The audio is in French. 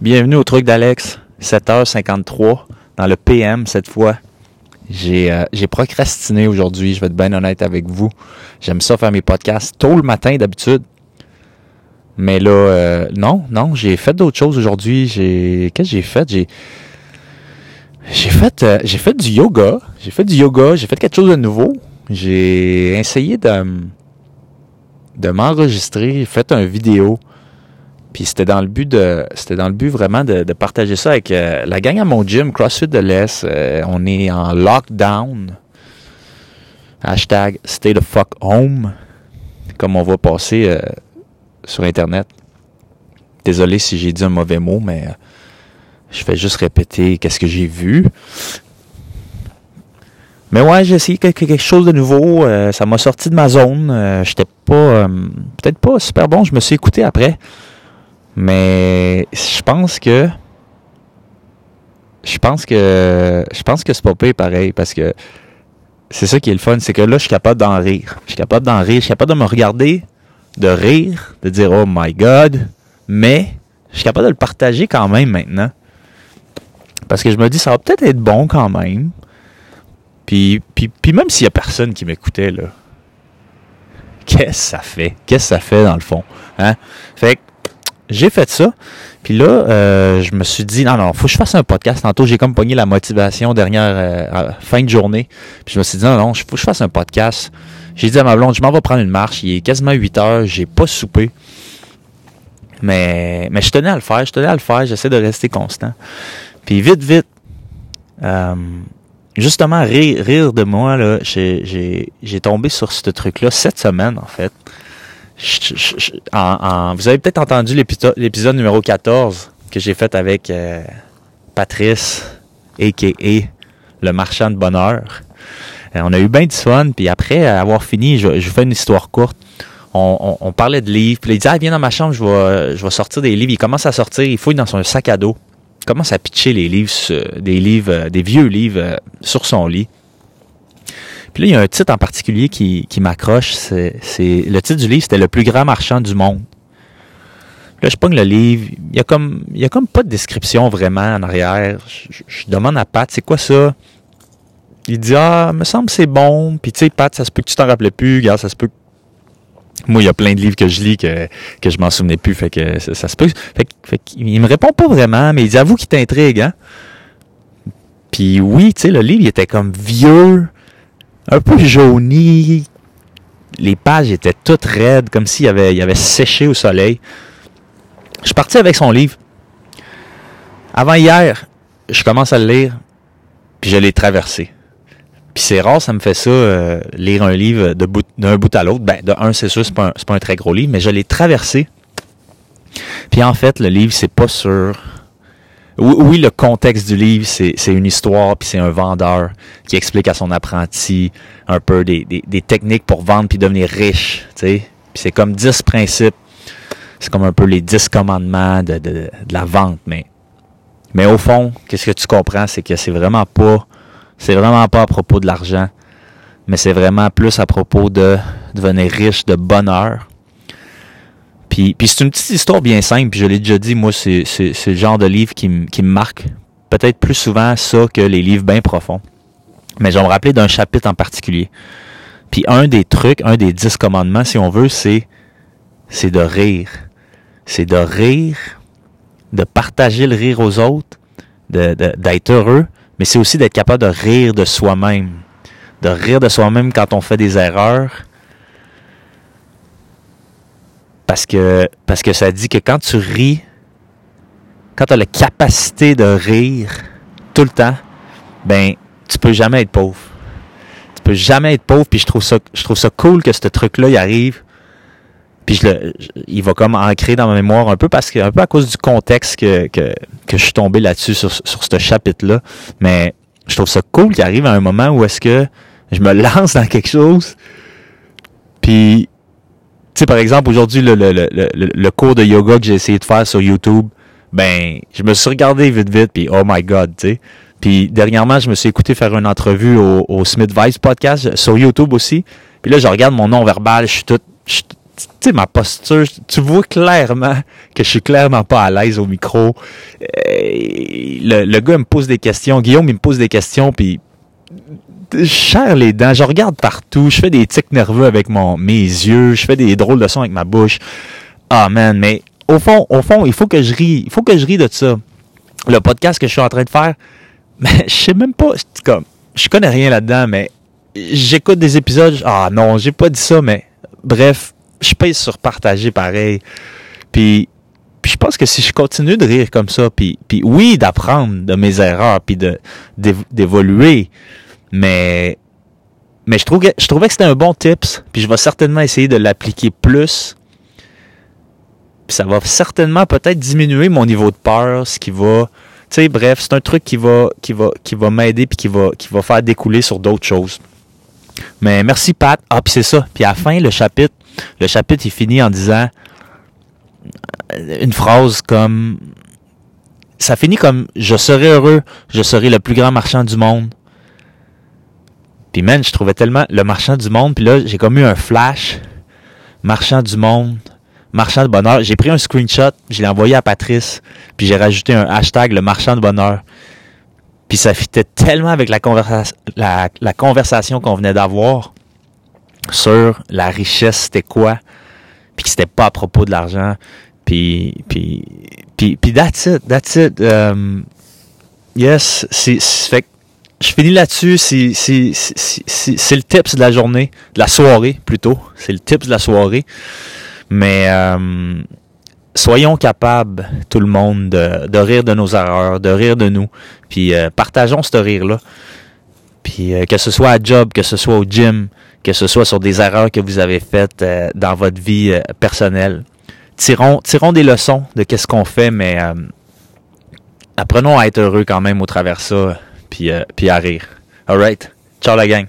Bienvenue au truc d'Alex, 7h53, dans le PM cette fois. J'ai euh, j'ai procrastiné aujourd'hui, je vais être bien honnête avec vous. J'aime ça faire mes podcasts tôt le matin d'habitude. Mais là, euh, non, non, j'ai fait d'autres choses aujourd'hui. J'ai Qu'est-ce que j'ai fait? J'ai j'ai fait, euh, j'ai fait du yoga. J'ai fait du yoga, j'ai fait quelque chose de nouveau. J'ai essayé de, de m'enregistrer, fait une vidéo puis c'était dans le but de, c'était dans le but vraiment de, partager ça avec euh, la gang à mon gym, CrossFit de l'Est. Euh, on est en lockdown. Hashtag stay the fuck home. Comme on va passer euh, sur Internet. Désolé si j'ai dit un mauvais mot, mais je fais juste répéter qu'est-ce que j'ai vu. Mais ouais, j'ai essayé quelque, chose de nouveau. ça m'a sorti de ma zone. J'étais pas, peut-être pas super bon. Je me suis écouté après. Mais je pense que je pense que je pense que c'est pas pire pareil parce que c'est ça qui est le fun, c'est que là je suis capable d'en rire. Je suis capable d'en rire, je suis capable de me regarder, de rire, de dire oh my god, mais je suis capable de le partager quand même maintenant. Parce que je me dis ça va peut-être être bon quand même. Puis, puis, même s'il y a personne qui m'écoutait là, qu'est-ce que ça fait? Qu'est-ce que ça fait dans le fond? Hein? Fait j'ai fait ça. Puis là, euh, je me suis dit, non, non, faut que je fasse un podcast. Tantôt, j'ai comme pogné la motivation dernière euh, fin de journée. Puis je me suis dit, non, non, faut que je fasse un podcast. J'ai dit à ma blonde, je m'en vais prendre une marche. Il est quasiment 8 heures, j'ai pas soupé. Mais, mais je tenais à le faire, je tenais à le faire, j'essaie de rester constant. Puis vite, vite, euh, justement, rire, de moi, là, j'ai tombé sur ce truc-là cette semaine, en fait vous avez peut-être entendu l'épisode numéro 14 que j'ai fait avec euh, Patrice, a.k.a. le marchand de bonheur. Euh, on a eu bien du fun, puis après avoir fini, je, vous fais une histoire courte. On, parlait de livres, puis il dit ah, viens dans ma chambre, je vais, je vais sortir des livres. Il commence à sortir, il fouille dans son sac à dos. Il commence à pitcher les livres, des livres, euh, des vieux livres sur son lit. Puis là, il y a un titre en particulier qui, qui m'accroche. C'est, le titre du livre, c'était Le plus grand marchand du monde. Là, je pogne le livre. Il y a comme, y a comme pas de description vraiment en arrière. Je, demande à Pat, c'est quoi ça? Il dit, ah, me semble c'est bon. Puis tu sais, Pat, ça se peut que tu t'en rappelles plus. Regarde, ça se peut moi, il y a plein de livres que je lis que, que je m'en souvenais plus. Fait que ça, se peut. Fait, fait il me répond pas vraiment, mais il dit avoue qu'il t'intrigue, hein? Puis oui, tu sais, le livre, il était comme vieux un peu jauni. Les pages étaient toutes raides, comme s'il avait, il avait séché au soleil. Je suis parti avec son livre. Avant hier, je commence à le lire, puis je l'ai traversé. Puis c'est rare, ça me fait ça, euh, lire un livre d'un bout, bout à l'autre. Ben, de un, c'est sûr, c'est pas, pas un très gros livre, mais je l'ai traversé. Puis en fait, le livre, c'est pas sur oui, le contexte du livre, c'est une histoire, puis c'est un vendeur qui explique à son apprenti un peu des, techniques pour vendre puis devenir riche. Puis c'est comme 10 principes. C'est comme un peu les 10 commandements de, de, la vente. Mais, mais au fond, qu'est-ce que tu comprends, c'est que c'est vraiment pas c'est vraiment pas à propos de l'argent, mais c'est vraiment plus à propos de devenir riche de bonheur puis, c'est une petite histoire bien simple, puis je l'ai déjà dit, moi, c'est, le genre de livre qui, me marque peut-être plus souvent ça que les livres bien profonds. Mais je vais me rappeler d'un chapitre en particulier. Puis un des trucs, un des dix commandements, si on veut, c'est, c'est de rire. C'est de rire, de partager le rire aux autres, de, d'être heureux, mais c'est aussi d'être capable de rire de soi-même. De rire de soi-même quand on fait des erreurs, parce que, parce que ça dit que quand tu ris, quand tu as la capacité de rire tout le temps, ben, tu peux jamais être pauvre. Tu peux jamais être pauvre, puis je trouve ça, je trouve ça cool que ce truc-là, il arrive. Puis je le, il va comme ancrer dans ma mémoire un peu parce que, un peu à cause du contexte que, que, que je suis tombé là-dessus sur, sur ce chapitre-là. Mais je trouve ça cool qu'il arrive à un moment où est-ce que je me lance dans quelque chose, puis sais, par exemple, aujourd'hui, le, le, le, le, cours de yoga que j'ai essayé de faire sur YouTube, ben, je me suis regardé vite, vite, puis oh my God, tu sais. Puis dernièrement, je me suis écouté faire une entrevue au, au Smith Vice podcast sur YouTube aussi. Puis là, je regarde mon nom verbal, je suis tout, sais, ma posture, tu vois clairement que je suis clairement pas à l'aise au micro. Euh, le, le gars me pose des questions, Guillaume il me pose des questions, puis serre les dents, je regarde partout, je fais des tics nerveux avec mon mes yeux, je fais des drôles de sons avec ma bouche. Ah man, mais au fond, au fond, il faut que je rie, il faut que je rie de ça. Le podcast que je suis en train de faire, mais je sais même pas, comme, je connais rien là-dedans, mais j'écoute des épisodes, ah non, j'ai pas dit ça, mais bref, je pèse sur partager pareil. Puis, je pense que si je continue de rire comme ça, puis, puis oui, d'apprendre de mes erreurs, puis d'évoluer, mais mais je trouvais je trouvais que c'était un bon tips, puis je vais certainement essayer de l'appliquer plus. Puis ça va certainement peut-être diminuer mon niveau de peur, ce qui va tu sais bref, c'est un truc qui va qui va qui va m'aider puis qui va qui va faire découler sur d'autres choses. Mais merci Pat. Ah puis c'est ça. Puis à la fin le chapitre le chapitre il finit en disant euh, une phrase comme ça finit comme je serai heureux, je serai le plus grand marchand du monde. Puis man, je trouvais tellement le marchand du monde, puis là, j'ai comme eu un flash. Marchand du monde, marchand de bonheur. J'ai pris un screenshot, je l'ai envoyé à Patrice, puis j'ai rajouté un hashtag le marchand de bonheur. Puis ça fitait tellement avec la, la, la conversation qu'on venait d'avoir sur la richesse, c'était quoi, puis que c'était pas à propos de l'argent. Puis, puis, puis, puis that's it, that's it. Um, yes, c'est, fait je finis là-dessus. C'est, le tips de la journée, de la soirée plutôt. C'est le tips de la soirée. Mais um, soyons capables, tout le monde, de, de, rire de nos erreurs, de rire de nous. Puis euh, partageons ce rire-là. Puis euh, que ce soit à job, que ce soit au gym, que ce soit sur des erreurs que vous avez faites euh, dans votre vie euh, personnelle. Tirons, tirons des leçons de qu'est-ce qu'on fait, mais euh, apprenons à être heureux quand même au travers ça, puis, puis à rire. Alright, ciao la gang.